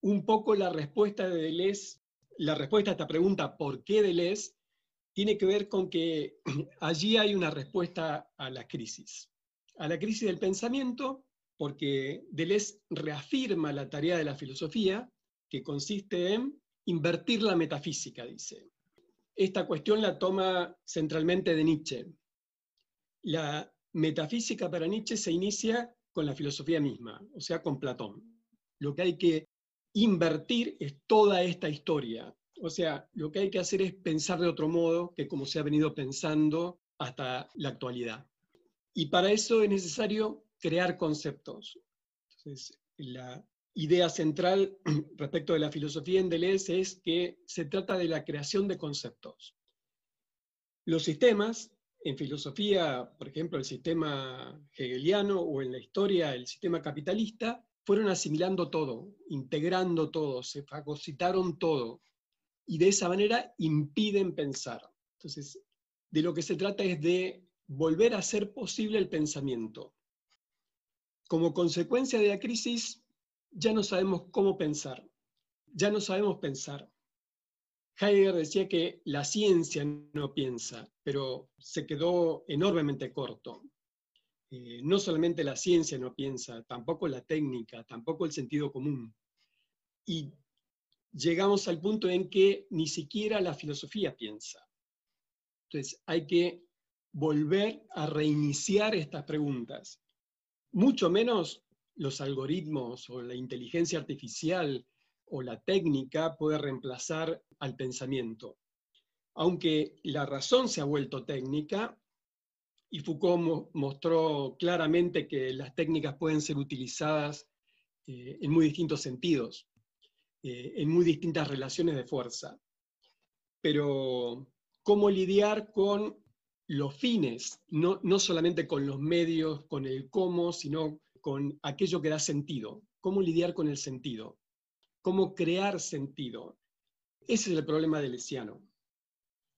un poco la respuesta de Deleuze, la respuesta a esta pregunta, ¿por qué Deleuze? tiene que ver con que allí hay una respuesta a la crisis, a la crisis del pensamiento, porque Deleuze reafirma la tarea de la filosofía, que consiste en invertir la metafísica, dice. Esta cuestión la toma centralmente de Nietzsche. La metafísica para Nietzsche se inicia con la filosofía misma, o sea, con Platón. Lo que hay que invertir es toda esta historia. O sea, lo que hay que hacer es pensar de otro modo que como se ha venido pensando hasta la actualidad. Y para eso es necesario crear conceptos. Entonces, la idea central respecto de la filosofía en Deleuze es que se trata de la creación de conceptos. Los sistemas, en filosofía, por ejemplo, el sistema hegeliano o en la historia el sistema capitalista, fueron asimilando todo, integrando todo, se fagocitaron todo, y de esa manera impiden pensar. Entonces, de lo que se trata es de volver a hacer posible el pensamiento. Como consecuencia de la crisis, ya no sabemos cómo pensar, ya no sabemos pensar. Heidegger decía que la ciencia no piensa, pero se quedó enormemente corto. Eh, no solamente la ciencia no piensa, tampoco la técnica, tampoco el sentido común. Y llegamos al punto en que ni siquiera la filosofía piensa. Entonces hay que volver a reiniciar estas preguntas. Mucho menos los algoritmos o la inteligencia artificial o la técnica puede reemplazar al pensamiento. Aunque la razón se ha vuelto técnica, y Foucault mostró claramente que las técnicas pueden ser utilizadas eh, en muy distintos sentidos, eh, en muy distintas relaciones de fuerza. Pero, ¿cómo lidiar con los fines? No, no solamente con los medios, con el cómo, sino con aquello que da sentido. ¿Cómo lidiar con el sentido? ¿Cómo crear sentido? Ese es el problema del Lesiano.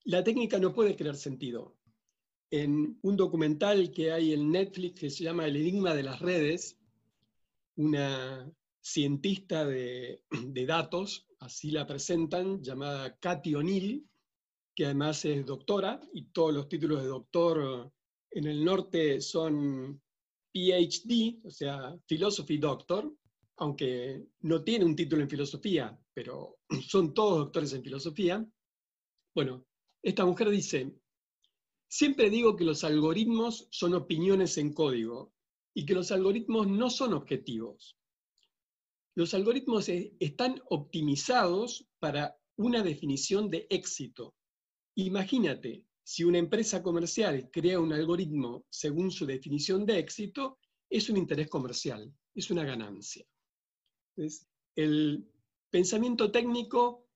La técnica no puede crear sentido en un documental que hay en Netflix que se llama El enigma de las redes, una cientista de, datos, así la presentan, llamada Cathy O'Neill, que además es doctora, y todos los títulos de doctor en el norte son PhD, o sea, Philosophy Doctor, aunque no tiene un título en filosofía, pero son todos doctores en filosofía. Bueno, esta mujer dice, Siempre digo que los algoritmos son opiniones en código y que los algoritmos no son objetivos. Los algoritmos están optimizados para una definición de éxito. Imagínate, si una empresa comercial crea un algoritmo según su definición de éxito, es un interés comercial, es una ganancia. el pensamiento técnico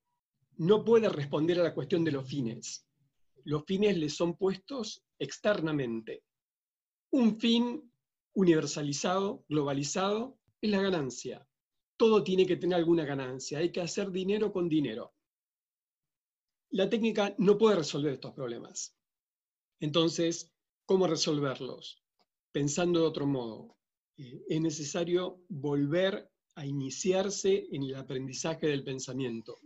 no puede responder a la cuestión de los fines los fines les son puestos externamente. Un fin universalizado, globalizado, es la ganancia. Todo tiene que tener alguna ganancia, hay que hacer dinero con dinero. La técnica no puede resolver estos problemas. Entonces, ¿cómo resolverlos? Pensando de otro modo. Eh, es necesario volver a iniciarse en el aprendizaje del pensamiento.